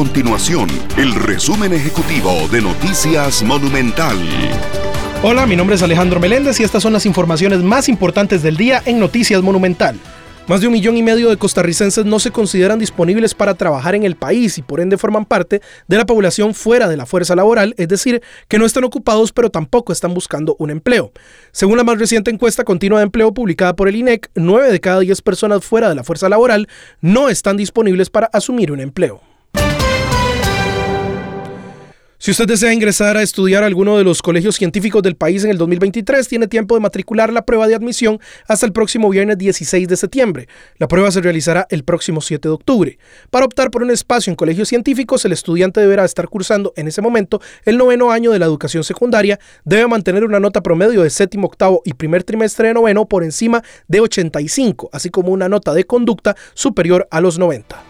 continuación el resumen ejecutivo de Noticias Monumental. Hola, mi nombre es Alejandro Meléndez y estas son las informaciones más importantes del día en Noticias Monumental. Más de un millón y medio de costarricenses no se consideran disponibles para trabajar en el país y por ende forman parte de la población fuera de la fuerza laboral, es decir, que no están ocupados pero tampoco están buscando un empleo. Según la más reciente encuesta continua de empleo publicada por el INEC, 9 de cada 10 personas fuera de la fuerza laboral no están disponibles para asumir un empleo. Si usted desea ingresar a estudiar a alguno de los colegios científicos del país en el 2023, tiene tiempo de matricular la prueba de admisión hasta el próximo viernes 16 de septiembre. La prueba se realizará el próximo 7 de octubre. Para optar por un espacio en colegios científicos, el estudiante deberá estar cursando en ese momento el noveno año de la educación secundaria, debe mantener una nota promedio de séptimo, octavo y primer trimestre de noveno por encima de 85, así como una nota de conducta superior a los 90.